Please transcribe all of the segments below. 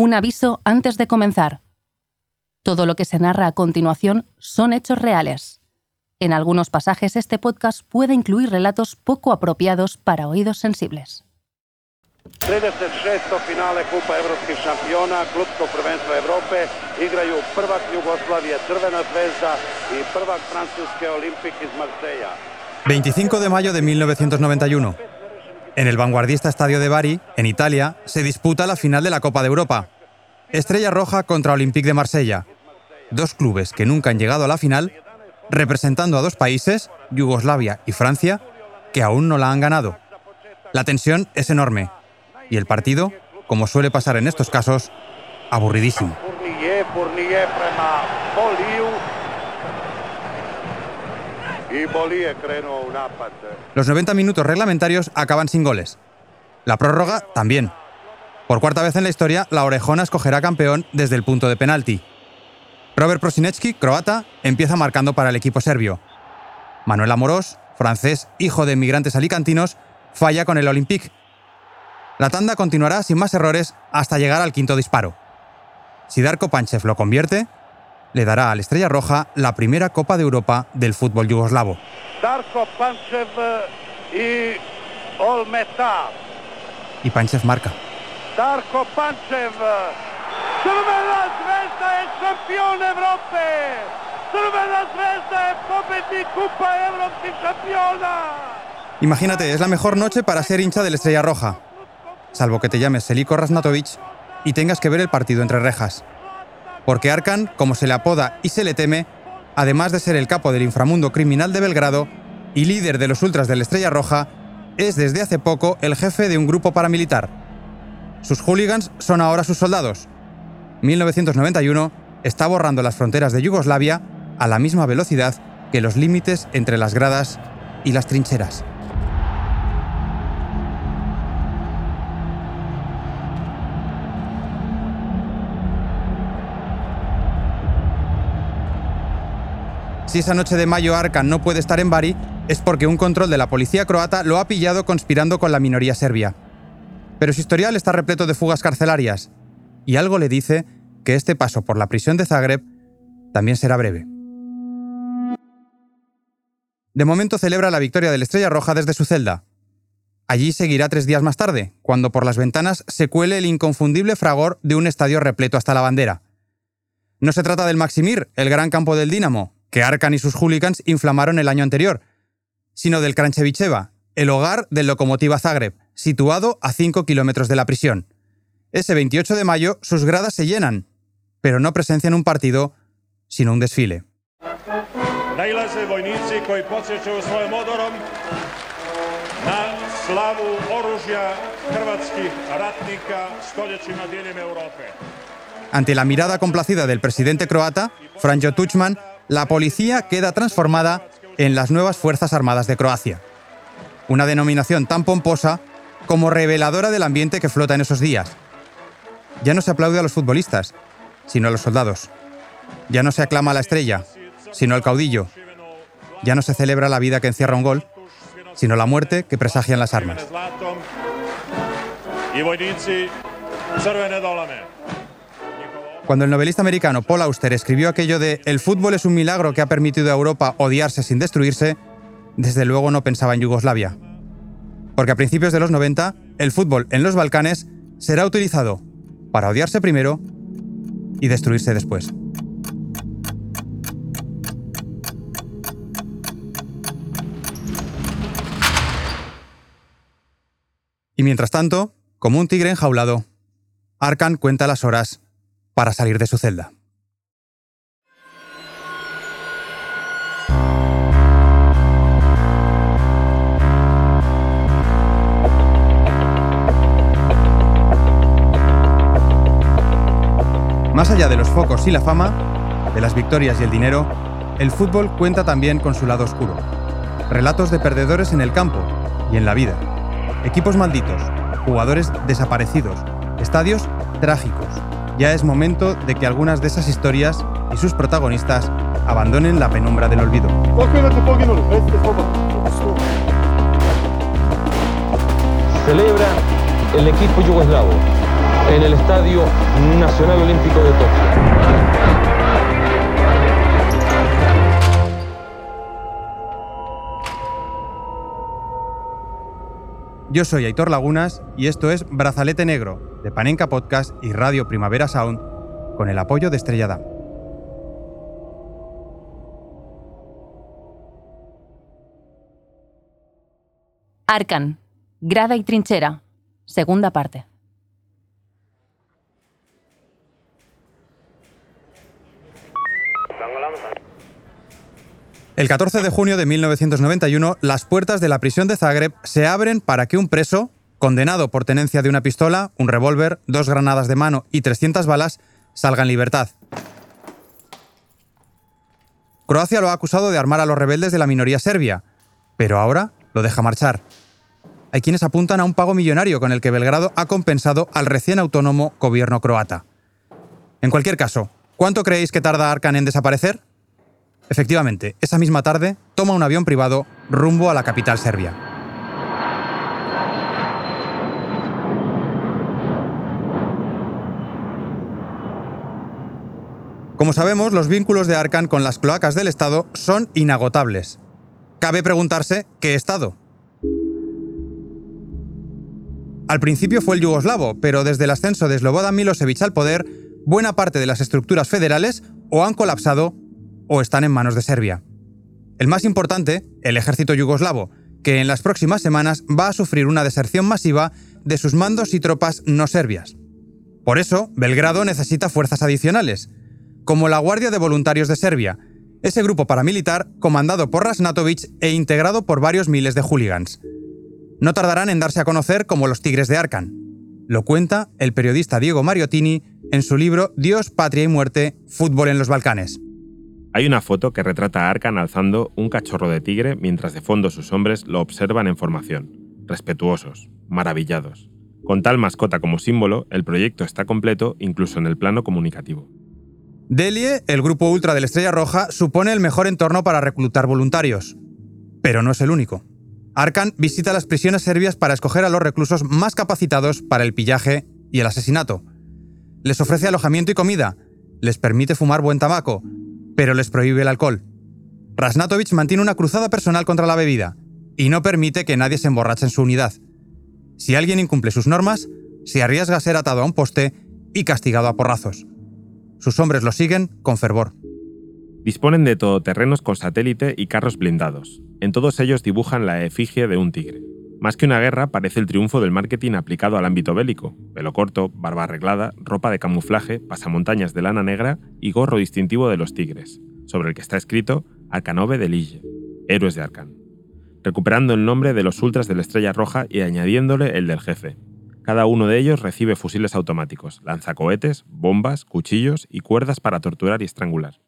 Un aviso antes de comenzar. Todo lo que se narra a continuación son hechos reales. En algunos pasajes este podcast puede incluir relatos poco apropiados para oídos sensibles. 36. finale Kupa evropskih šampiona, klubsko prvenstvo Evrope, igraju prvak Jugoslavije Crvena zvezda i prvak Francuske Olimpik iz Marseilla. 25 de mayo de 1991. En el vanguardista estadio de Bari, en Italia, se disputa la final de la Copa de Europa. Estrella Roja contra Olympique de Marsella. Dos clubes que nunca han llegado a la final, representando a dos países, Yugoslavia y Francia, que aún no la han ganado. La tensión es enorme y el partido, como suele pasar en estos casos, aburridísimo. Los 90 minutos reglamentarios acaban sin goles. La prórroga también. Por cuarta vez en la historia, la Orejona escogerá campeón desde el punto de penalti. Robert Prosinecki, croata, empieza marcando para el equipo serbio. Manuel Amorós, francés, hijo de inmigrantes alicantinos, falla con el Olympique. La tanda continuará sin más errores hasta llegar al quinto disparo. Si Darko Panchev lo convierte, le dará al Estrella Roja la primera Copa de Europa del fútbol yugoslavo. Darko Pančev i Olmeta. Y Panchev marca. Darko Pančev. Crvena zvezda šampion Evrope. Crvena zvezda Kupa evropskih šampiona. Imagínate, es la mejor noche para ser hincha del Estrella Roja. Salvo que te llames Seliko Rasnatovic y tengas que ver el partido entre rejas. Porque Arkan, como se le apoda y se le teme, además de ser el capo del inframundo criminal de Belgrado y líder de los ultras de la Estrella Roja, es desde hace poco el jefe de un grupo paramilitar. Sus hooligans son ahora sus soldados. 1991 está borrando las fronteras de Yugoslavia a la misma velocidad que los límites entre las gradas y las trincheras. Si esa noche de mayo Arkan no puede estar en Bari, es porque un control de la policía croata lo ha pillado conspirando con la minoría serbia. Pero su historial está repleto de fugas carcelarias, y algo le dice que este paso por la prisión de Zagreb también será breve. De momento celebra la victoria del Estrella Roja desde su celda. Allí seguirá tres días más tarde, cuando por las ventanas se cuele el inconfundible fragor de un estadio repleto hasta la bandera. No se trata del Maximir, el gran campo del Dinamo, que Arkan y sus hooligans inflamaron el año anterior, sino del Kranchevicheva, el hogar del Lokomotiva Zagreb, situado a 5 kilómetros de la prisión. Ese 28 de mayo sus gradas se llenan, pero no presencian un partido, sino un desfile. Ante la mirada complacida del presidente croata, Franjo Tuchman, la policía queda transformada en las nuevas Fuerzas Armadas de Croacia. Una denominación tan pomposa como reveladora del ambiente que flota en esos días. Ya no se aplaude a los futbolistas, sino a los soldados. Ya no se aclama a la estrella, sino al caudillo. Ya no se celebra la vida que encierra un gol, sino la muerte que presagian las armas. Cuando el novelista americano Paul Auster escribió aquello de El fútbol es un milagro que ha permitido a Europa odiarse sin destruirse, desde luego no pensaba en Yugoslavia. Porque a principios de los 90, el fútbol en los Balcanes será utilizado para odiarse primero y destruirse después. Y mientras tanto, como un tigre enjaulado, Arkan cuenta las horas para salir de su celda. Más allá de los focos y la fama, de las victorias y el dinero, el fútbol cuenta también con su lado oscuro. Relatos de perdedores en el campo y en la vida. Equipos malditos, jugadores desaparecidos, estadios trágicos. Ya es momento de que algunas de esas historias y sus protagonistas abandonen la penumbra del olvido. Celebra el equipo yugoslavo. en el Estadio Nacional Olímpico de Tokio. Yo soy Aitor Lagunas y esto es Brazalete Negro, de Panenka Podcast y Radio Primavera Sound, con el apoyo de Estrella Damm. Arcan, Grada y Trinchera, segunda parte. El 14 de junio de 1991, las puertas de la prisión de Zagreb se abren para que un preso, condenado por tenencia de una pistola, un revólver, dos granadas de mano y 300 balas, salga en libertad. Croacia lo ha acusado de armar a los rebeldes de la minoría serbia, pero ahora lo deja marchar. Hay quienes apuntan a un pago millonario con el que Belgrado ha compensado al recién autónomo gobierno croata. En cualquier caso, ¿cuánto creéis que tarda Arkan en desaparecer? Efectivamente, esa misma tarde toma un avión privado rumbo a la capital serbia. Como sabemos, los vínculos de Arkan con las cloacas del Estado son inagotables. Cabe preguntarse qué Estado. Al principio fue el yugoslavo, pero desde el ascenso de Slobodan Milosevic al poder, buena parte de las estructuras federales o han colapsado o están en manos de Serbia. El más importante, el ejército yugoslavo, que en las próximas semanas va a sufrir una deserción masiva de sus mandos y tropas no serbias. Por eso, Belgrado necesita fuerzas adicionales, como la Guardia de Voluntarios de Serbia, ese grupo paramilitar comandado por Rasnatovic e integrado por varios miles de hooligans. No tardarán en darse a conocer como los Tigres de Arcan. Lo cuenta el periodista Diego Mariottini en su libro Dios, Patria y Muerte, Fútbol en los Balcanes. Hay una foto que retrata a Arkan alzando un cachorro de tigre mientras de fondo sus hombres lo observan en formación, respetuosos, maravillados. Con tal mascota como símbolo, el proyecto está completo incluso en el plano comunicativo. Delie, el grupo ultra de la Estrella Roja, supone el mejor entorno para reclutar voluntarios. Pero no es el único. Arkan visita las prisiones serbias para escoger a los reclusos más capacitados para el pillaje y el asesinato. Les ofrece alojamiento y comida, les permite fumar buen tabaco, pero les prohíbe el alcohol. Rasnatovic mantiene una cruzada personal contra la bebida y no permite que nadie se emborrache en su unidad. Si alguien incumple sus normas, se arriesga a ser atado a un poste y castigado a porrazos. Sus hombres lo siguen con fervor. Disponen de todoterrenos con satélite y carros blindados. En todos ellos dibujan la efigie de un tigre. Más que una guerra, parece el triunfo del marketing aplicado al ámbito bélico. Pelo corto, barba arreglada, ropa de camuflaje, pasamontañas de lana negra y gorro distintivo de los tigres, sobre el que está escrito Arcanove de Lille, héroes de Arcan, recuperando el nombre de los ultras de la Estrella Roja y añadiéndole el del jefe. Cada uno de ellos recibe fusiles automáticos, lanzacohetes, bombas, cuchillos y cuerdas para torturar y estrangular.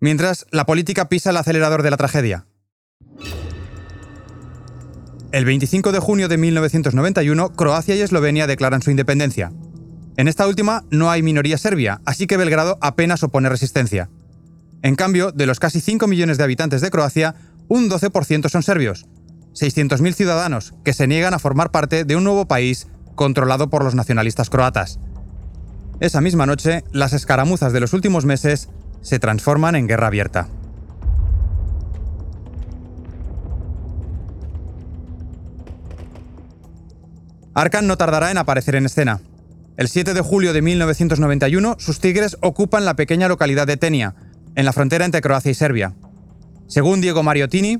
Mientras, la política pisa el acelerador de la tragedia. El 25 de junio de 1991, Croacia y Eslovenia declaran su independencia. En esta última no hay minoría serbia, así que Belgrado apenas opone resistencia. En cambio, de los casi 5 millones de habitantes de Croacia, un 12% son serbios, 600.000 ciudadanos que se niegan a formar parte de un nuevo país controlado por los nacionalistas croatas. Esa misma noche, las escaramuzas de los últimos meses se transforman en guerra abierta. Arkan no tardará en aparecer en escena. El 7 de julio de 1991, sus tigres ocupan la pequeña localidad de Tenia, en la frontera entre Croacia y Serbia. Según Diego Mariottini,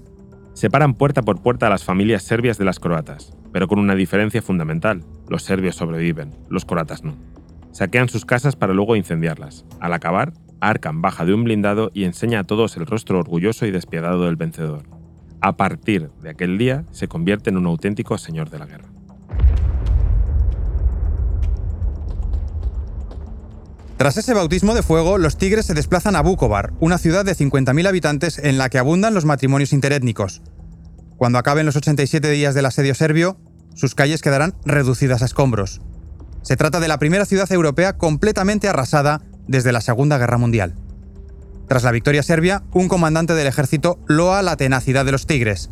separan puerta por puerta a las familias serbias de las croatas, pero con una diferencia fundamental. Los serbios sobreviven, los croatas no. Saquean sus casas para luego incendiarlas. Al acabar, Arkan baja de un blindado y enseña a todos el rostro orgulloso y despiadado del vencedor. A partir de aquel día, se convierte en un auténtico señor de la guerra. Tras ese bautismo de fuego, los tigres se desplazan a Vukovar, una ciudad de 50.000 habitantes en la que abundan los matrimonios interétnicos. Cuando acaben los 87 días del asedio serbio, sus calles quedarán reducidas a escombros. Se trata de la primera ciudad europea completamente arrasada desde la Segunda Guerra Mundial. Tras la victoria serbia, un comandante del ejército loa la tenacidad de los tigres.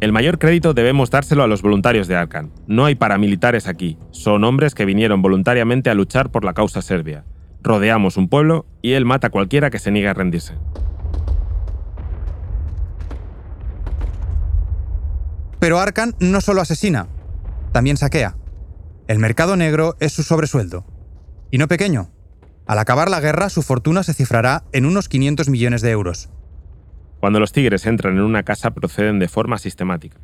El mayor crédito debemos dárselo a los voluntarios de Arkan. No hay paramilitares aquí, son hombres que vinieron voluntariamente a luchar por la causa serbia. Rodeamos un pueblo y él mata a cualquiera que se niegue a rendirse. Pero Arkan no solo asesina, también saquea. El mercado negro es su sobresueldo. Y no pequeño. Al acabar la guerra, su fortuna se cifrará en unos 500 millones de euros. Cuando los tigres entran en una casa proceden de forma sistemática.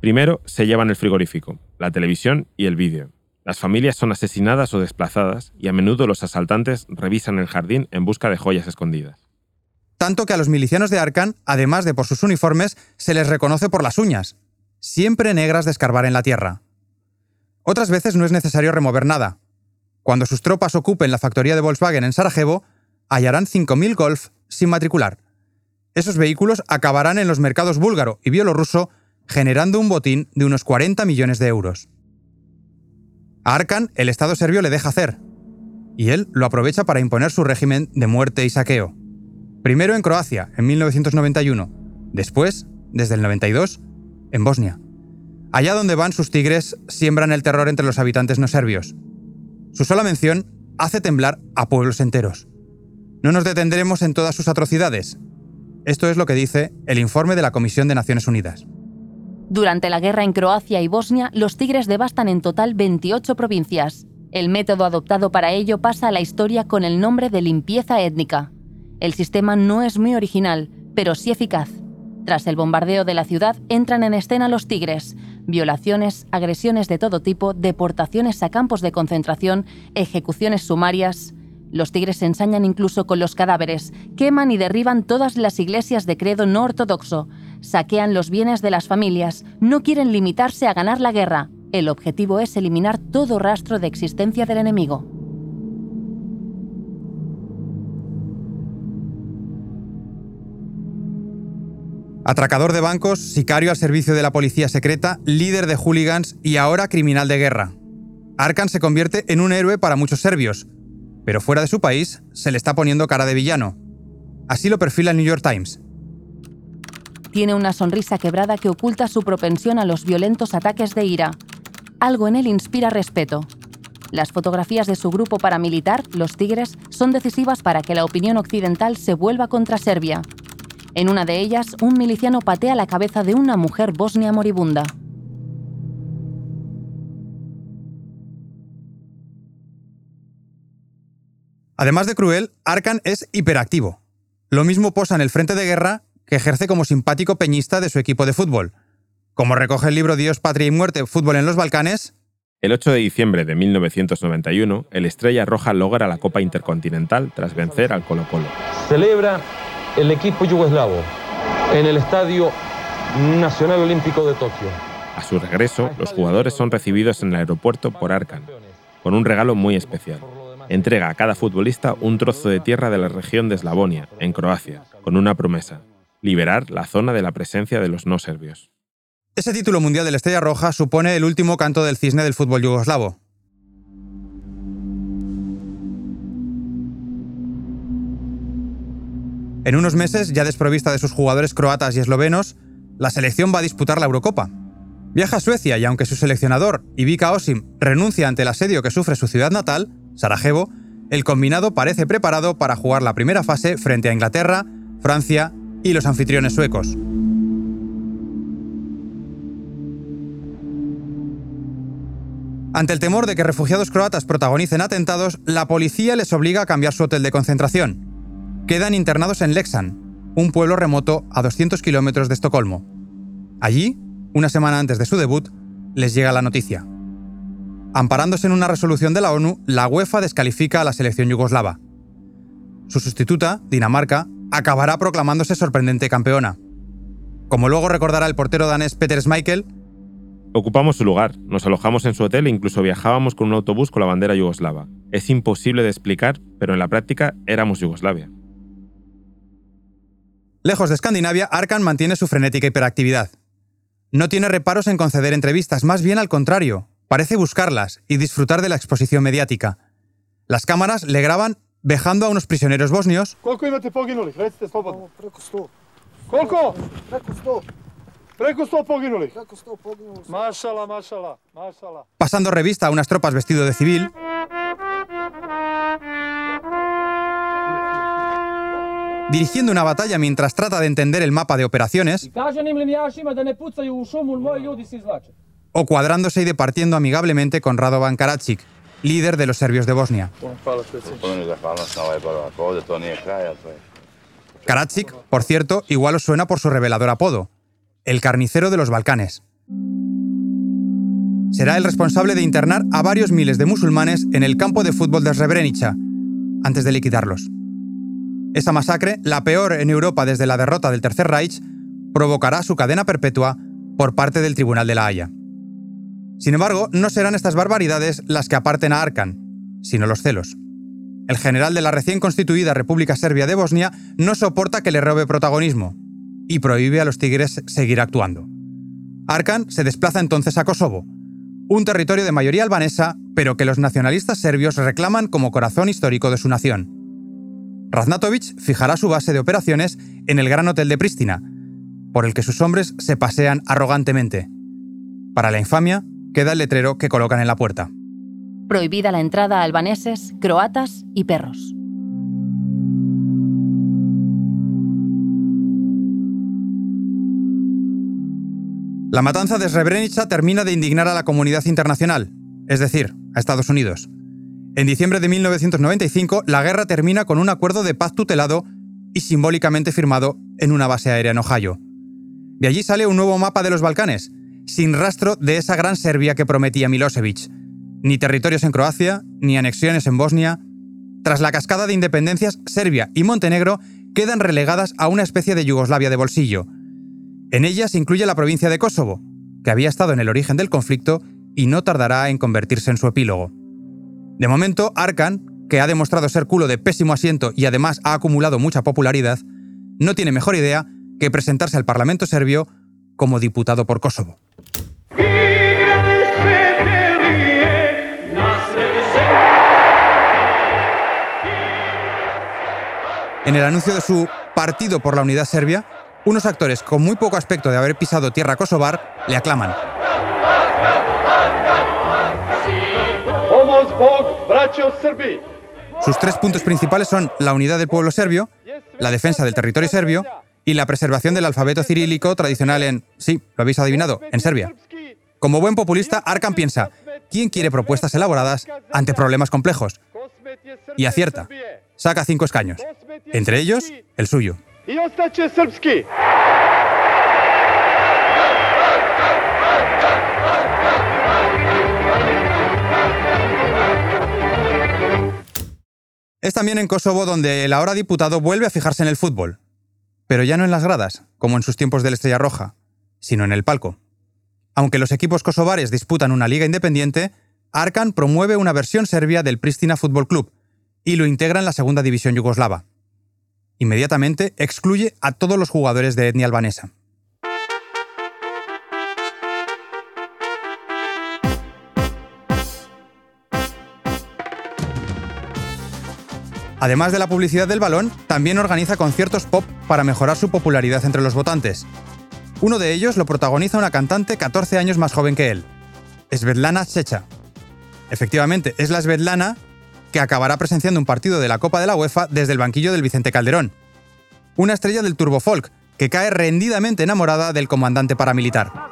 Primero se llevan el frigorífico, la televisión y el vídeo. Las familias son asesinadas o desplazadas y a menudo los asaltantes revisan el jardín en busca de joyas escondidas. Tanto que a los milicianos de Arkan, además de por sus uniformes, se les reconoce por las uñas, siempre negras de escarbar en la tierra. Otras veces no es necesario remover nada. Cuando sus tropas ocupen la factoría de Volkswagen en Sarajevo, hallarán 5.000 Golf sin matricular. Esos vehículos acabarán en los mercados búlgaro y bielorruso, generando un botín de unos 40 millones de euros. A Arkan, el Estado serbio le deja hacer, y él lo aprovecha para imponer su régimen de muerte y saqueo. Primero en Croacia, en 1991, después, desde el 92, en Bosnia. Allá donde van sus tigres siembran el terror entre los habitantes no serbios. Su sola mención hace temblar a pueblos enteros. No nos detendremos en todas sus atrocidades. Esto es lo que dice el informe de la Comisión de Naciones Unidas. Durante la guerra en Croacia y Bosnia, los tigres devastan en total 28 provincias. El método adoptado para ello pasa a la historia con el nombre de limpieza étnica. El sistema no es muy original, pero sí eficaz. Tras el bombardeo de la ciudad entran en escena los tigres. Violaciones, agresiones de todo tipo, deportaciones a campos de concentración, ejecuciones sumarias. Los tigres se ensañan incluso con los cadáveres, queman y derriban todas las iglesias de credo no ortodoxo, saquean los bienes de las familias, no quieren limitarse a ganar la guerra. El objetivo es eliminar todo rastro de existencia del enemigo. Atracador de bancos, sicario al servicio de la policía secreta, líder de hooligans y ahora criminal de guerra. Arkan se convierte en un héroe para muchos serbios, pero fuera de su país se le está poniendo cara de villano. Así lo perfila el New York Times. Tiene una sonrisa quebrada que oculta su propensión a los violentos ataques de ira. Algo en él inspira respeto. Las fotografías de su grupo paramilitar, los Tigres, son decisivas para que la opinión occidental se vuelva contra Serbia. En una de ellas, un miliciano patea la cabeza de una mujer bosnia moribunda. Además de cruel, Arkan es hiperactivo. Lo mismo posa en el frente de guerra que ejerce como simpático peñista de su equipo de fútbol. Como recoge el libro Dios, Patria y Muerte, Fútbol en los Balcanes, el 8 de diciembre de 1991, el Estrella Roja logra la Copa Intercontinental tras vencer al Colo Colo. Celebra el equipo yugoslavo en el Estadio Nacional Olímpico de Tokio. A su regreso, los jugadores son recibidos en el aeropuerto por Arkan, con un regalo muy especial. Entrega a cada futbolista un trozo de tierra de la región de Eslavonia, en Croacia, con una promesa, liberar la zona de la presencia de los no serbios. Ese título mundial de la Estrella Roja supone el último canto del cisne del fútbol yugoslavo. En unos meses, ya desprovista de sus jugadores croatas y eslovenos, la selección va a disputar la Eurocopa. Viaja a Suecia y aunque su seleccionador, Ivica Osim, renuncia ante el asedio que sufre su ciudad natal, Sarajevo, el combinado parece preparado para jugar la primera fase frente a Inglaterra, Francia y los anfitriones suecos. Ante el temor de que refugiados croatas protagonicen atentados, la policía les obliga a cambiar su hotel de concentración quedan internados en Leksand, un pueblo remoto a 200 kilómetros de Estocolmo. Allí, una semana antes de su debut, les llega la noticia. Amparándose en una resolución de la ONU, la UEFA descalifica a la selección yugoslava. Su sustituta, Dinamarca, acabará proclamándose sorprendente campeona. Como luego recordará el portero danés Peter Schmeichel, Ocupamos su lugar, nos alojamos en su hotel e incluso viajábamos con un autobús con la bandera yugoslava. Es imposible de explicar, pero en la práctica éramos Yugoslavia. Lejos de Escandinavia, Arkan mantiene su frenética hiperactividad. No tiene reparos en conceder entrevistas, más bien al contrario, parece buscarlas y disfrutar de la exposición mediática. Las cámaras le graban vejando a unos prisioneros bosnios. Preko 100 poginulih. Mašala, mašala, mašala. Pasando revista a unas tropas vestido de civil, dirigiendo una batalla mientras trata de entender el mapa de operaciones, o cuadrándose y departiendo amigablemente con Radovan Karadzic, líder de los serbios de Bosnia. Karadzic, por cierto, igual os suena por su revelador apodo, el carnicero de los Balcanes. Será el responsable de internar a varios miles de musulmanes en el campo de fútbol de Srebrenica, antes de liquidarlos. Esa masacre, la peor en Europa desde la derrota del Tercer Reich, provocará su cadena perpetua por parte del Tribunal de la Haya. Sin embargo, no serán estas barbaridades las que aparten a Arkan, sino los celos. El general de la recién constituida República Serbia de Bosnia no soporta que le robe protagonismo y prohíbe a los tigres seguir actuando. Arkan se desplaza entonces a Kosovo, un territorio de mayoría albanesa, pero que los nacionalistas serbios reclaman como corazón histórico de su nación. Raznatovic fijará su base de operaciones en el Gran Hotel de Pristina, por el que sus hombres se pasean arrogantemente. Para la infamia, queda el letrero que colocan en la puerta. Prohibida la entrada a albaneses, croatas y perros. La matanza de Srebrenica termina de indignar a la comunidad internacional, es decir, a Estados Unidos. En diciembre de 1995, la guerra termina con un acuerdo de paz tutelado y simbólicamente firmado en una base aérea en Ohio. De allí sale un nuevo mapa de los Balcanes, sin rastro de esa gran Serbia que prometía Milosevic. Ni territorios en Croacia, ni anexiones en Bosnia. Tras la cascada de independencias, Serbia y Montenegro quedan relegadas a una especie de Yugoslavia de bolsillo. En ella se incluye la provincia de Kosovo, que había estado en el origen del conflicto y no tardará en convertirse en su epílogo. De momento, Arkan, que ha demostrado ser culo de pésimo asiento y además ha acumulado mucha popularidad, no tiene mejor idea que presentarse al Parlamento serbio como diputado por Kosovo. En el anuncio de su Partido por la Unidad Serbia, unos actores con muy poco aspecto de haber pisado tierra kosovar le aclaman. Sus tres puntos principales son la unidad del pueblo serbio, la defensa del territorio serbio y la preservación del alfabeto cirílico tradicional en, sí, lo habéis adivinado, en Serbia. Como buen populista, Arkan piensa, ¿quién quiere propuestas elaboradas ante problemas complejos? Y acierta. Saca cinco escaños, entre ellos el suyo. Es también en Kosovo donde el ahora diputado vuelve a fijarse en el fútbol, pero ya no en las gradas, como en sus tiempos de la Estrella Roja, sino en el palco. Aunque los equipos kosovares disputan una liga independiente, Arkan promueve una versión serbia del Pristina Fútbol Club y lo integra en la segunda división yugoslava. Inmediatamente excluye a todos los jugadores de etnia albanesa. Además de la publicidad del balón, también organiza conciertos pop para mejorar su popularidad entre los votantes. Uno de ellos lo protagoniza una cantante 14 años más joven que él, Svetlana Checha. Efectivamente, es la Svetlana que acabará presenciando un partido de la Copa de la UEFA desde el banquillo del Vicente Calderón. Una estrella del turbofolk que cae rendidamente enamorada del comandante paramilitar.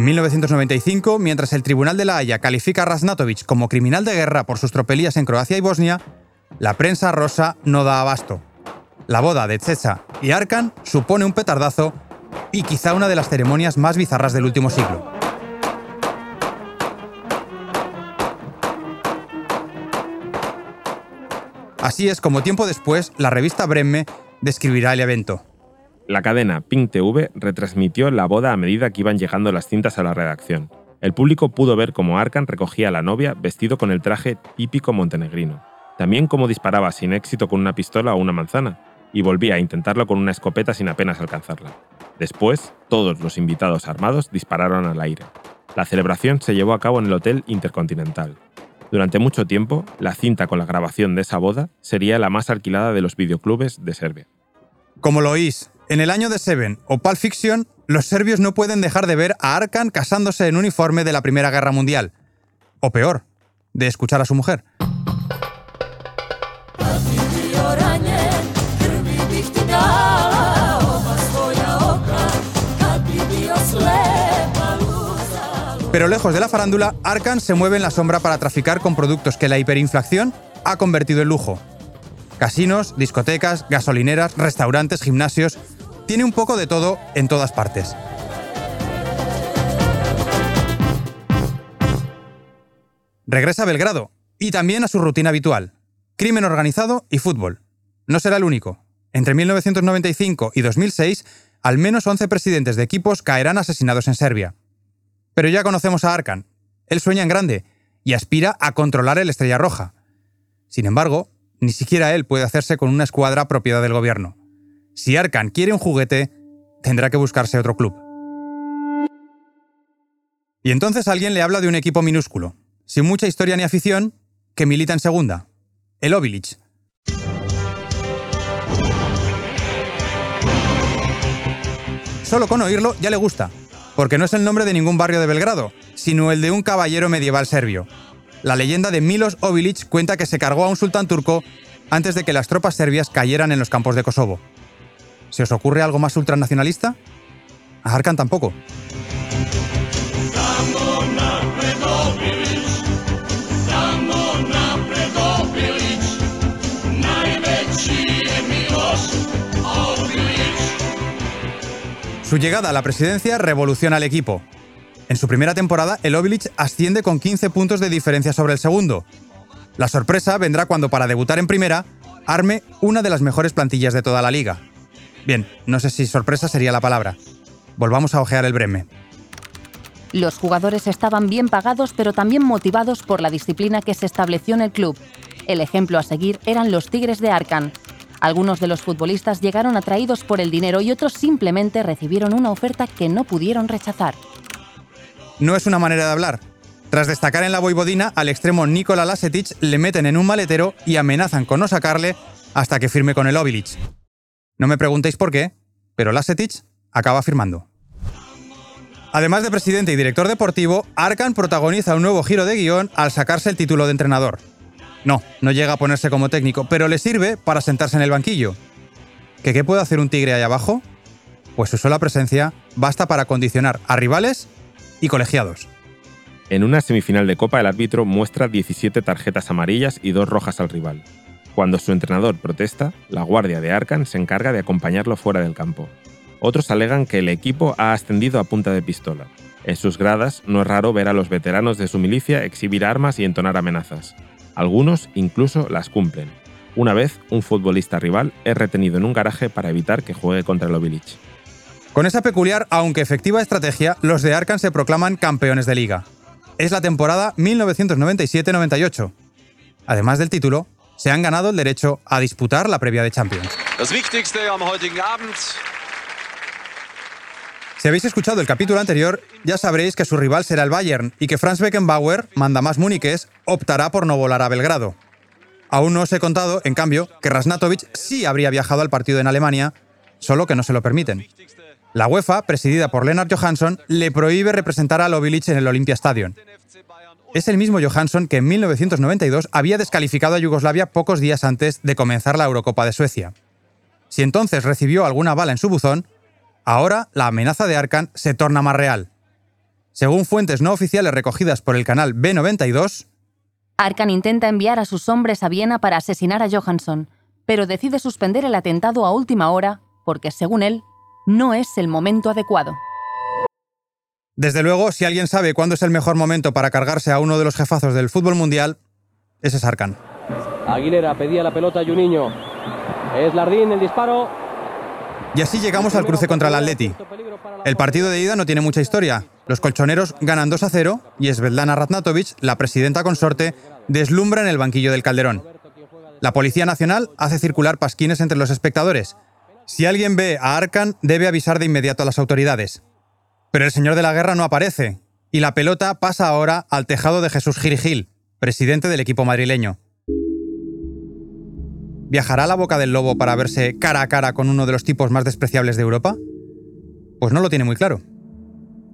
En 1995, mientras el Tribunal de la Haya califica a Raznatovic como criminal de guerra por sus tropelías en Croacia y Bosnia, la prensa rosa no da abasto. La boda de Tsetsa y Arkan supone un petardazo y quizá una de las ceremonias más bizarras del último siglo. Así es como tiempo después la revista Bremme describirá el evento. La cadena Pink TV retransmitió la boda a medida que iban llegando las cintas a la redacción. El público pudo ver cómo Arkan recogía a la novia vestido con el traje típico montenegrino. También cómo disparaba sin éxito con una pistola o una manzana, y volvía a intentarlo con una escopeta sin apenas alcanzarla. Después, todos los invitados armados dispararon al aire. La celebración se llevó a cabo en el Hotel Intercontinental. Durante mucho tiempo, la cinta con la grabación de esa boda sería la más alquilada de los videoclubes de Serbia. Como lo oís, en el año de Seven o Pulp Fiction, los serbios no pueden dejar de ver a Arkan casándose en uniforme de la Primera Guerra Mundial. O peor, de escuchar a su mujer. Pero lejos de la farándula, Arkan se mueve en la sombra para traficar con productos que la hiperinflación ha convertido en lujo. Casinos, discotecas, gasolineras, restaurantes, gimnasios. Tiene un poco de todo en todas partes. Regresa a Belgrado y también a su rutina habitual. Crimen organizado y fútbol. No será el único. Entre 1995 y 2006, al menos 11 presidentes de equipos caerán asesinados en Serbia. Pero ya conocemos a Arkan. Él sueña en grande y aspira a controlar el Estrella Roja. Sin embargo, ni siquiera él puede hacerse con una escuadra propiedad del gobierno. Si Arkan quiere un juguete, tendrá que buscarse otro club. Y entonces alguien le habla de un equipo minúsculo, sin mucha historia ni afición, que milita en segunda, el Obilic. Solo con oírlo ya le gusta, porque no es el nombre de ningún barrio de Belgrado, sino el de un caballero medieval serbio. La leyenda de Milos Obilic cuenta que se cargó a un sultán turco antes de que las tropas serbias cayeran en los campos de Kosovo. ¿Se os ocurre algo más ultranacionalista? A Arkan tampoco. Su llegada a la presidencia revoluciona al equipo. En su primera temporada, el Obilic asciende con 15 puntos de diferencia sobre el segundo. La sorpresa vendrá cuando, para debutar en primera, arme una de las mejores plantillas de toda la liga. Bien, no sé si sorpresa sería la palabra. Volvamos a ojear el Breme. Los jugadores estaban bien pagados, pero también motivados por la disciplina que se estableció en el club. El ejemplo a seguir eran los Tigres de Arcan. Algunos de los futbolistas llegaron atraídos por el dinero y otros simplemente recibieron una oferta que no pudieron rechazar. No es una manera de hablar. Tras destacar en la Voivodina, al extremo Nikola Lasetic le meten en un maletero y amenazan con no sacarle hasta que firme con el Obilic. No me preguntéis por qué, pero Lasetic acaba firmando. Además de presidente y director deportivo, Arkan protagoniza un nuevo giro de guion al sacarse el título de entrenador. No, no llega a ponerse como técnico, pero le sirve para sentarse en el banquillo. ¿Que qué puede hacer un tigre ahí abajo? Pues su sola presencia basta para condicionar a rivales y colegiados. En una semifinal de Copa el árbitro muestra 17 tarjetas amarillas y dos rojas al rival. Cuando su entrenador protesta, la guardia de Arkan se encarga de acompañarlo fuera del campo. Otros alegan que el equipo ha ascendido a punta de pistola. En sus gradas no es raro ver a los veteranos de su milicia exhibir armas y entonar amenazas. Algunos incluso las cumplen. Una vez, un futbolista rival es retenido en un garaje para evitar que juegue contra el Obilic. Con esa peculiar, aunque efectiva estrategia, los de Arkan se proclaman campeones de liga. Es la temporada 1997-98. Además del título, se han ganado el derecho a disputar la previa de Champions. Si habéis escuchado el capítulo anterior, ya sabréis que su rival será el Bayern y que Franz Beckenbauer, manda más muniques, optará por no volar a Belgrado. Aún no os he contado, en cambio, que Rasnatovic sí habría viajado al partido en Alemania, solo que no se lo permiten. La UEFA, presidida por Lennart Johansson, le prohíbe representar al Obilic en el Olympia Stadium. Es el mismo Johansson que en 1992 había descalificado a Yugoslavia pocos días antes de comenzar la Eurocopa de Suecia. Si entonces recibió alguna bala en su buzón, ahora la amenaza de Arkan se torna más real. Según fuentes no oficiales recogidas por el canal B92, Arkan intenta enviar a sus hombres a Viena para asesinar a Johansson, pero decide suspender el atentado a última hora porque, según él, no es el momento adecuado. Desde luego, si alguien sabe cuándo es el mejor momento para cargarse a uno de los jefazos del fútbol mundial, ese es Arkan. Aguilera pedía la pelota a Juninho. Es Lardín el disparo. Y así llegamos al cruce contra el Atleti. El partido de ida no tiene mucha historia. Los colchoneros ganan 2 a 0 y Svetlana Ratnatovic, la presidenta consorte, deslumbra en el banquillo del Calderón. La Policía Nacional hace circular pasquines entre los espectadores. Si alguien ve a Arkan, debe avisar de inmediato a las autoridades. Pero el señor de la guerra no aparece, y la pelota pasa ahora al tejado de Jesús Girigil, presidente del equipo madrileño. ¿Viajará a la boca del lobo para verse cara a cara con uno de los tipos más despreciables de Europa? Pues no lo tiene muy claro.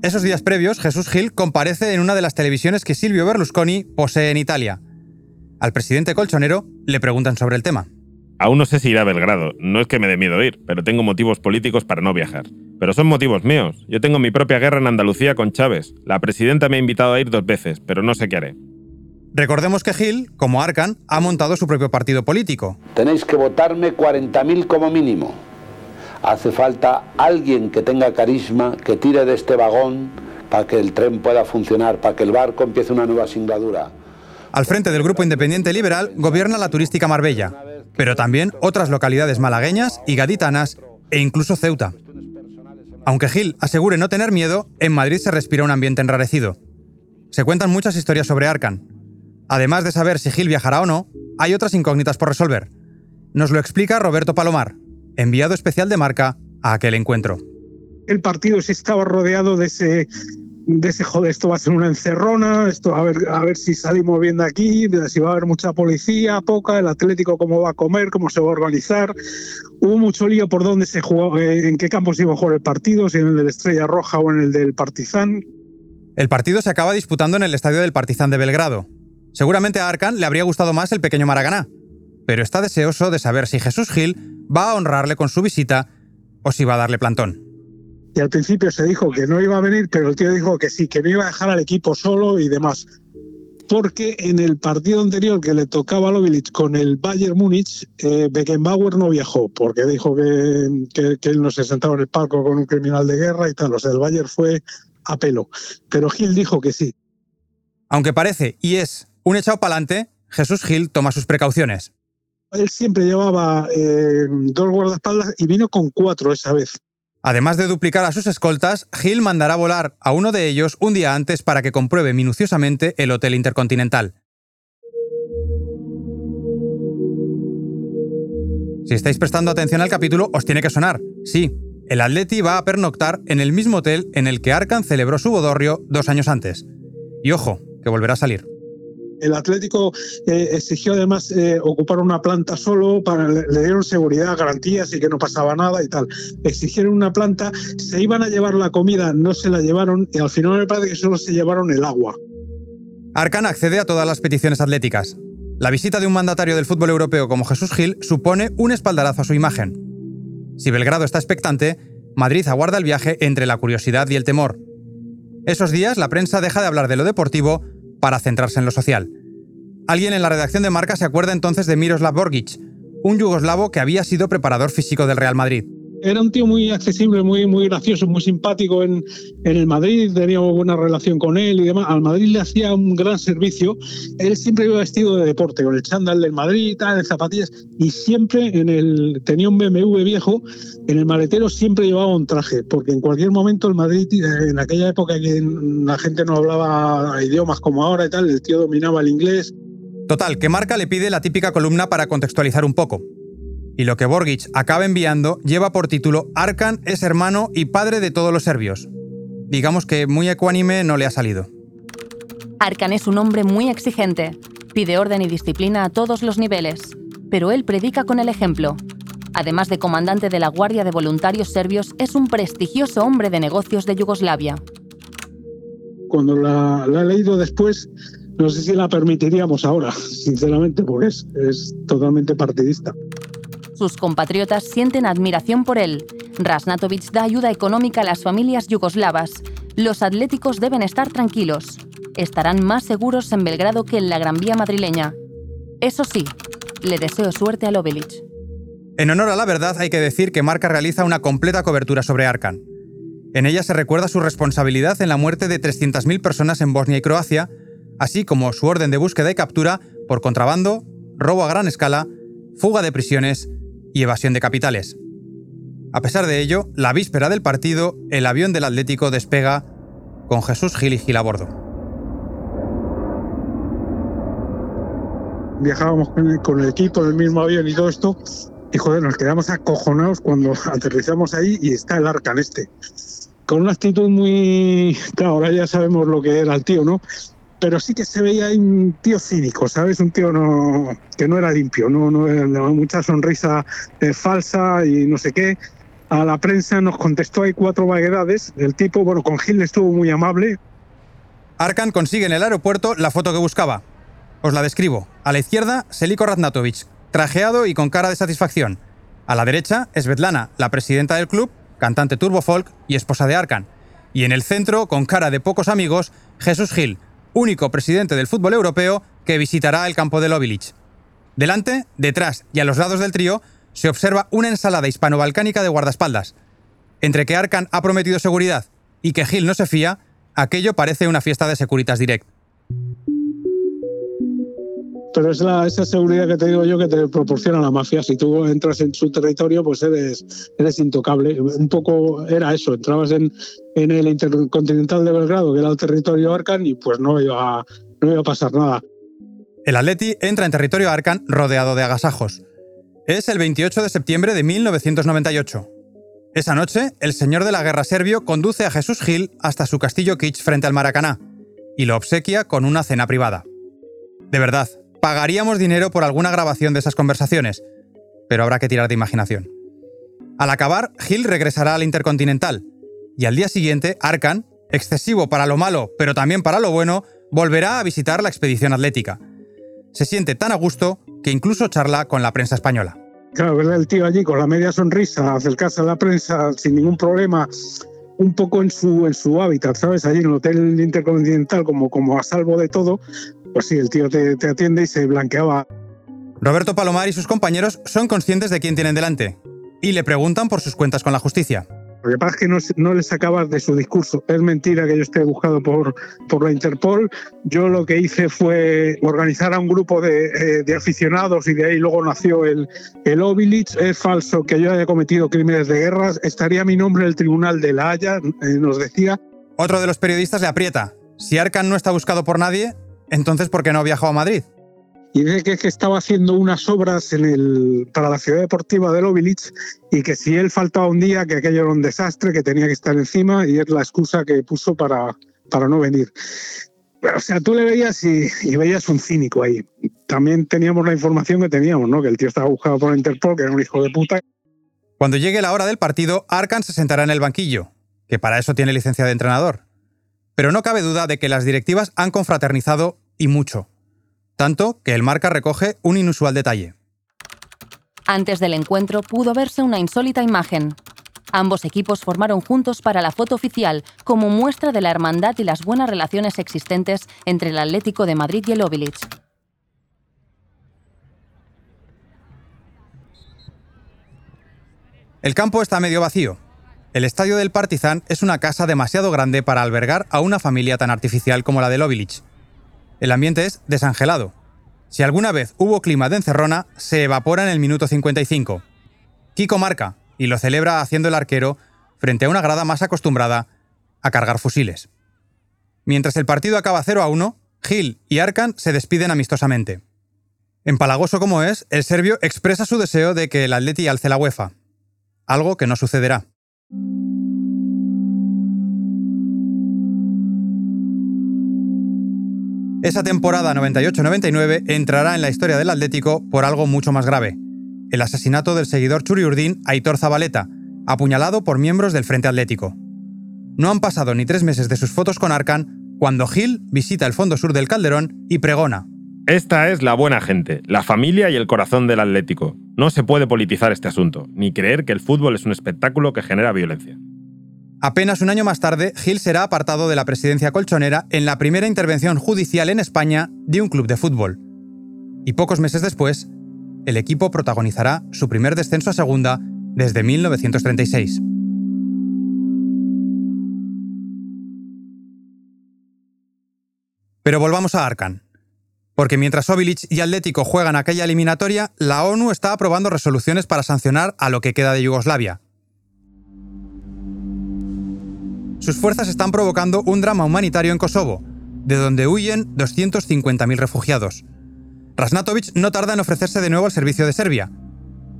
Esos días previos, Jesús Gil comparece en una de las televisiones que Silvio Berlusconi posee en Italia. Al presidente colchonero le preguntan sobre el tema. Aún no sé si irá a Belgrado, no es que me dé miedo ir, pero tengo motivos políticos para no viajar. Pero son motivos míos. Yo tengo mi propia guerra en Andalucía con Chávez. La presidenta me ha invitado a ir dos veces, pero no sé qué haré. Recordemos que Gil, como Arcan, ha montado su propio partido político. Tenéis que votarme 40.000 como mínimo. Hace falta alguien que tenga carisma, que tire de este vagón para que el tren pueda funcionar, para que el barco empiece una nueva singladura. Al frente del Grupo Independiente Liberal gobierna la turística Marbella, pero también otras localidades malagueñas y gaditanas e incluso Ceuta. Aunque Gil asegure no tener miedo, en Madrid se respira un ambiente enrarecido. Se cuentan muchas historias sobre Arcan. Además de saber si Gil viajará o no, hay otras incógnitas por resolver. Nos lo explica Roberto Palomar, enviado especial de marca a aquel encuentro. El partido se estaba rodeado de ese de ese joder, esto va a ser una encerrona, esto a ver, a ver si salimos bien de aquí, si va a haber mucha policía, poca, el Atlético cómo va a comer, cómo se va a organizar. Hubo mucho lío por dónde se jugó, eh, en qué campo se iba a jugar el partido, si en el del Estrella Roja o en el del Partizan. El partido se acaba disputando en el estadio del Partizan de Belgrado. Seguramente a Arcan le habría gustado más el pequeño Maraganá, pero está deseoso de saber si Jesús Gil va a honrarle con su visita o si va a darle plantón y al principio se dijo que no iba a venir, pero el tío dijo que sí, que no iba a dejar al equipo solo y demás. Porque en el partido anterior que le tocaba a Lovilic con el Bayern Múnich, eh, Beckenbauer no viajó, porque dijo que, que, él no se sentaba en el palco con un criminal de guerra y tal. O sea, el Bayern fue a pelo. Pero Gil dijo que sí. Aunque parece y es un echado para adelante, Jesús Gil toma sus precauciones. Él siempre llevaba eh, dos guardaespaldas y vino con cuatro esa vez. Además de duplicar a sus escoltas, Gil mandará volar a uno de ellos un día antes para que compruebe minuciosamente el Hotel Intercontinental. Si estáis prestando atención al capítulo, os tiene que sonar. Sí, el Atleti va a pernoctar en el mismo hotel en el que Arcan celebró su bodorrio dos años antes. Y ojo, que volverá a salir. El Atlético eh, exigió además eh, ocupar una planta solo, para, le, dieron seguridad, garantías y que no pasaba nada y tal. Exigieron una planta, se iban a llevar la comida, no se la llevaron y al final me parece que solo se llevaron el agua. Arcan accede a todas las peticiones atléticas. La visita de un mandatario del fútbol europeo como Jesús Gil supone un espaldarazo a su imagen. Si Belgrado está expectante, Madrid aguarda el viaje entre la curiosidad y el temor. Esos días la prensa deja de hablar de lo deportivo para centrarse en lo social. Alguien en la redacción de Marca se acuerda entonces de Miroslav Borgic, un yugoslavo que había sido preparador físico del Real Madrid. Era un tío muy accesible, muy, muy gracioso, muy simpático en, en el Madrid, teníamos buena relación con él y demás. Al Madrid le hacía un gran servicio. Él siempre iba vestido de deporte, con el chándal del Madrid, tal, de zapatillas, y siempre en el, tenía un BMW viejo, en el maletero siempre llevaba un traje, porque en cualquier momento el Madrid, eh, en aquella época que la gente no hablaba idiomas como ahora y tal, el tío dominaba el inglés. Total, que Marca le pide la típica columna para contextualizar un poco y lo que Borgic acaba enviando lleva por título Arkan es hermano y padre de todos los serbios. Digamos que muy ecuánime no le ha salido. Arkan es un hombre muy exigente, pide orden y disciplina a todos los niveles, pero él predica con el ejemplo. Además de comandante de la Guardia de Voluntarios Serbios, es un prestigioso hombre de negocios de Yugoslavia. Cuando la, he leído después, no sé si la permitiríamos ahora, sinceramente, porque es totalmente partidista. Sus compatriotas sienten admiración por él. Rasnatovic da ayuda económica a las familias yugoslavas. Los atléticos deben estar tranquilos. Estarán más seguros en Belgrado que en la Gran Vía madrileña. Eso sí, le deseo suerte a Lovelic. En honor a la verdad, hay que decir que Marca realiza una completa cobertura sobre Arkan. En ella se recuerda su responsabilidad en la muerte de 300.000 personas en Bosnia y Croacia, así como su orden de búsqueda y captura por contrabando, robo a gran escala, fuga de prisiones y evasión de capitales. A pesar de ello, la víspera del partido, el avión del Atlético despega con Jesús Gil y Gil a bordo. Viajábamos con el, equipo en el mismo avión y todo esto, y joder, nos quedamos acojonados cuando aterrizamos ahí y está el Arcan este. Con una actitud muy. Ahora ya sabemos lo que era el tío, ¿no? Pero sí que se veía un tío cínico, ¿sabes? Un tío no, que no era limpio, no, no, mucha sonrisa eh, falsa y no sé qué. A la prensa nos contestó hay cuatro vaguedades. El tipo, bueno, con Gil estuvo muy amable. Arkan consigue en el aeropuerto la foto que buscaba. Os la describo. A la izquierda, Seliko Raznatovic, trajeado y con cara de satisfacción. A la derecha, Svetlana, la presidenta del club, cantante turbo folk y esposa de Arkan. Y en el centro, con cara de pocos amigos, Jesús Gil, único presidente del fútbol europeo que visitará el campo de Lovilich. Delante, detrás y a los lados del trío se observa una ensalada hispano-balcánica de guardaespaldas. Entre que Arkan ha prometido seguridad y que Gil no se fía, aquello parece una fiesta de Securitas Direct. Pero es la, esa seguridad que te digo yo que te proporciona la mafia. Si tú entras en su territorio, pues eres, eres intocable. Un poco era eso. Entrabas en, en el Intercontinental de Belgrado, que era el territorio Arcan, y pues no iba, no iba a pasar nada. El Atleti entra en territorio Arcan rodeado de agasajos. Es el 28 de septiembre de 1998. Esa noche, el señor de la guerra serbio conduce a Jesús Gil hasta su castillo Kitsch frente al Maracaná y lo obsequia con una cena privada. De verdad, pagaríamos dinero por alguna grabación de esas conversaciones, pero habrá que tirar de imaginación. Al acabar, Gil regresará al Intercontinental, y al día siguiente, Arkan, excesivo para lo malo, pero también para lo bueno, volverá a visitar la expedición atlética. Se siente tan a gusto que incluso charla con la prensa española. Claro, ver el tío allí con la media sonrisa, acercarse a la prensa sin ningún problema, un poco en su, en su hábitat, ¿sabes? Allí en el Hotel Intercontinental, como, como a salvo de todo, pues sí, el tío te, te atiende y se blanqueaba. Roberto Palomar y sus compañeros son conscientes de quién tienen delante y le preguntan por sus cuentas con la justicia. Lo que pasa es que no, no le sacabas de su discurso. Es mentira que yo esté buscado por, por la Interpol. Yo lo que hice fue organizar a un grupo de, eh, de aficionados y de ahí luego nació el, el Ovilich. Es falso que yo haya cometido crímenes de guerra. Estaría mi nombre en el Tribunal de La Haya, eh, nos decía. Otro de los periodistas le aprieta. Si Arcan no está buscado por nadie, entonces ¿por qué no viajó a Madrid? y dice que, que, estaba haciendo unas obras en el, para la ciudad deportiva de Lovilich y que si él faltaba un día, que aquello era un desastre, que tenía que estar encima y es la excusa que puso para, para no venir. O sea, tú le veías y, y, veías un cínico ahí. También teníamos la información que teníamos, ¿no? Que el tío estaba buscado por Interpol, que era un hijo de puta. Cuando llegue la hora del partido, Arkan se sentará en el banquillo, que para eso tiene licencia de entrenador. Pero no cabe duda de que las directivas han confraternizado y mucho tanto que el marca recoge un inusual detalle. Antes del encuentro pudo verse una insólita imagen. Ambos equipos formaron juntos para la foto oficial como muestra de la hermandad y las buenas relaciones existentes entre el Atlético de Madrid y el Ovilich. El campo está medio vacío. El estadio del Partizan es una casa demasiado grande para albergar a una familia tan artificial como la del Ovilich. El ambiente es desangelado. Si alguna vez hubo clima de encerrona, se evapora en el minuto 55. Kiko marca y lo celebra haciendo el arquero frente a una grada más acostumbrada a cargar fusiles. Mientras el partido acaba 0 a 1, Gil y Arkan se despiden amistosamente. Empalagoso como es, el serbio expresa su deseo de que el Atleti alce la UEFA, algo que no sucederá. Esa temporada 98-99 entrará en la historia del Atlético por algo mucho más grave, el asesinato del seguidor Churiurdín Aitor Zabaleta, apuñalado por miembros del Frente Atlético. No han pasado ni tres meses de sus fotos con Arcan cuando Gil visita el fondo sur del Calderón y pregona. Esta es la buena gente, la familia y el corazón del Atlético. No se puede politizar este asunto, ni creer que el fútbol es un espectáculo que genera violencia. Apenas un año más tarde, Gil será apartado de la presidencia colchonera en la primera intervención judicial en España de un club de fútbol. Y pocos meses después, el equipo protagonizará su primer descenso a segunda desde 1936. Pero volvamos a Arkan. Porque mientras Ovilich y Atlético juegan aquella eliminatoria, la ONU está aprobando resoluciones para sancionar a lo que queda de Yugoslavia, sus fuerzas están provocando un drama humanitario en Kosovo, de donde huyen 250.000 refugiados. Rasnatovic no tarda en ofrecerse de nuevo al servicio de Serbia,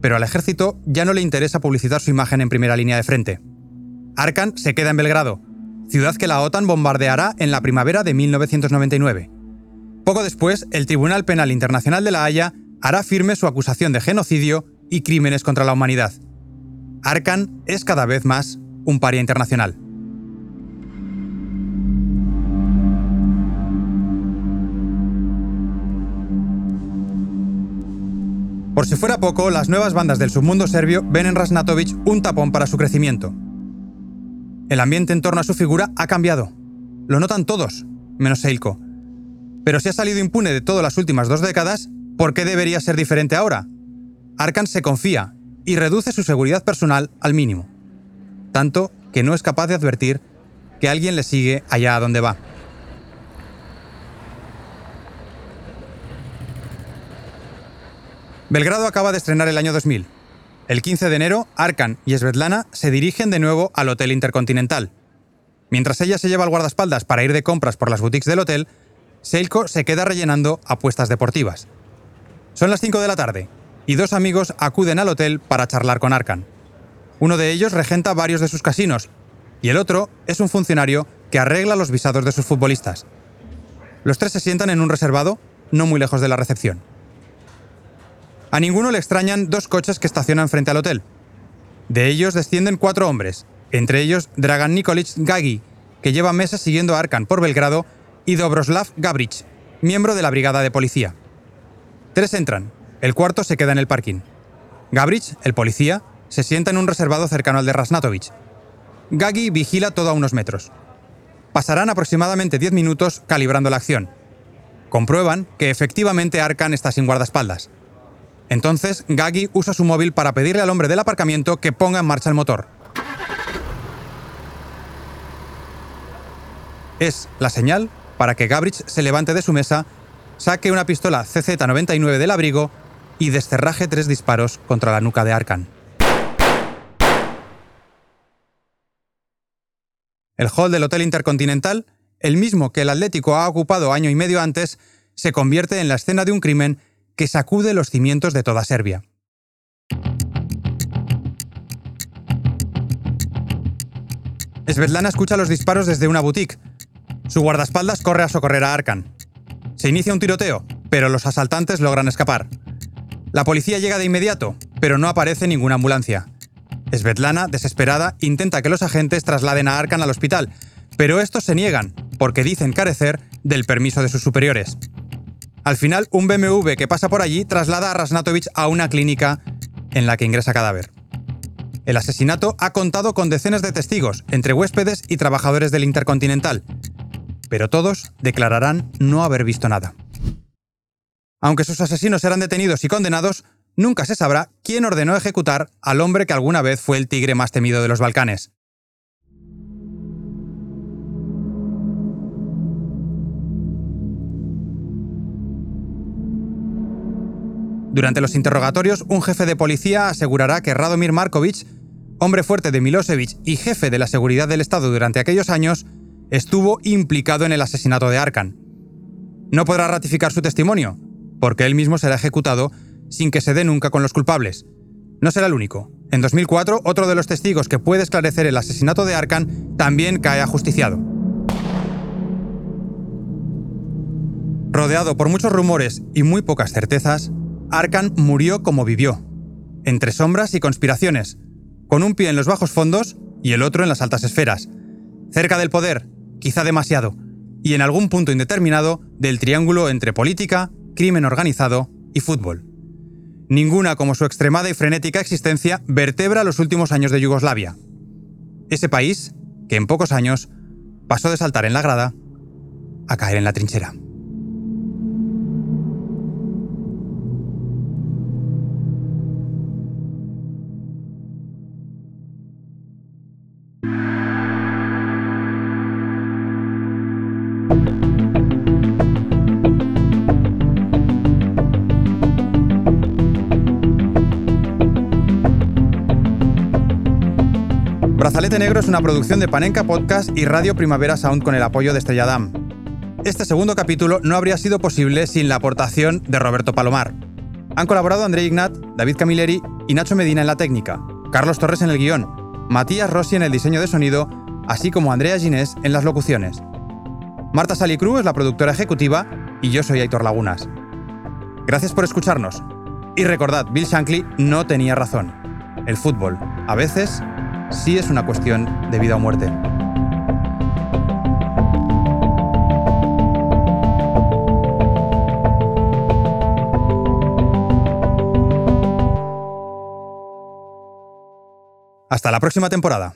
pero al ejército ya no le interesa publicitar su imagen en primera línea de frente. Arkan se queda en Belgrado ciudad que la OTAN bombardeará en la primavera de 1999. Poco después, el Tribunal Penal Internacional de La Haya hará firme su acusación de genocidio y crímenes contra la humanidad. Arkan es cada vez más un paria internacional. Por si fuera poco, las nuevas bandas del submundo serbio ven en Rasnatovic un tapón para su crecimiento. El ambiente en torno a su figura ha cambiado. Lo notan todos, menos Seilko, pero si ha salido impune de todas las últimas dos décadas, ¿por qué debería ser diferente ahora? Arkan se confía y reduce su seguridad personal al mínimo, tanto que no es capaz de advertir que alguien le sigue allá a donde va. Belgrado acaba de estrenar el año 2000. El 15 de enero, Arkan y Svetlana se dirigen de nuevo al Hotel Intercontinental. Mientras ella se lleva al guardaespaldas para ir de compras por las boutiques del hotel, Seilko se queda rellenando apuestas deportivas. Son las 5 de la tarde y dos amigos acuden al hotel para charlar con Arkan. Uno de ellos regenta varios de sus casinos y el otro es un funcionario que arregla los visados de sus futbolistas. Los tres se sientan en un reservado no muy lejos de la recepción. A ninguno le extrañan dos coches que estacionan frente al hotel. De ellos descienden cuatro hombres, entre ellos Dragan Nikolic Gagi, que lleva meses siguiendo a Arkan por Belgrado y Dobroslav Gabrich, miembro de la brigada de policía. Tres entran, el cuarto se queda en el parking. Gabrich, el policía, se sienta en un reservado cercano al de Rasnatovich. Gagi vigila todo a unos metros. Pasarán aproximadamente 10 minutos calibrando la acción. Comprueban que efectivamente Arkan está sin guardaespaldas. Entonces, Gagi usa su móvil para pedirle al hombre del aparcamiento que ponga en marcha el motor. Es la señal para que Gabrich se levante de su mesa, saque una pistola CZ-99 del abrigo y descerraje tres disparos contra la nuca de Arkan. El hall del Hotel Intercontinental, el mismo que el Atlético ha ocupado año y medio antes, se convierte en la escena de un crimen que sacude los cimientos de toda Serbia. Svetlana escucha los disparos desde una boutique, su guardaespaldas corre a socorrer a Arkan. Se inicia un tiroteo, pero los asaltantes logran escapar. La policía llega de inmediato, pero no aparece ninguna ambulancia. Svetlana, desesperada, intenta que los agentes trasladen a Arkan al hospital, pero estos se niegan, porque dicen carecer del permiso de sus superiores. Al final, un BMW que pasa por allí traslada a Rasnatovich a una clínica en la que ingresa cadáver. El asesinato ha contado con decenas de testigos, entre huéspedes y trabajadores del Intercontinental, pero todos declararán no haber visto nada. Aunque sus asesinos serán detenidos y condenados, nunca se sabrá quién ordenó ejecutar al hombre que alguna vez fue el tigre más temido de los Balcanes. Durante los interrogatorios, un jefe de policía asegurará que Radomir Markovic, hombre fuerte de Milosevic y jefe de la seguridad del Estado durante aquellos años, estuvo implicado en el asesinato de Arkan. No podrá ratificar su testimonio, porque él mismo será ejecutado sin que se dé nunca con los culpables. No será el único. En 2004, otro de los testigos que puede esclarecer el asesinato de Arkan también cae ajusticiado. Rodeado por muchos rumores y muy pocas certezas, Arkan murió como vivió, entre sombras y conspiraciones, con un pie en los bajos fondos y el otro en las altas esferas, cerca del poder quizá demasiado, y en algún punto indeterminado del triángulo entre política, crimen organizado y fútbol. Ninguna como su extremada y frenética existencia vertebra los últimos años de Yugoslavia. Ese país, que en pocos años pasó de saltar en la grada a caer en la trinchera. una producción de Panenka Podcast y Radio Primavera Sound con el apoyo de Estrelladam. Este segundo capítulo no habría sido posible sin la aportación de Roberto Palomar. Han colaborado André Ignat, David Camilleri y Nacho Medina en la técnica, Carlos Torres en el guion, Matías Rossi en el diseño de sonido, así como Andrea Ginés en las locuciones. Marta Salicru es la productora ejecutiva y yo soy Aitor Lagunas. Gracias por escucharnos. Y recordad, Bill Shankly no tenía razón. El fútbol, a veces, sí es una cuestión de vida o muerte. Hasta la próxima temporada.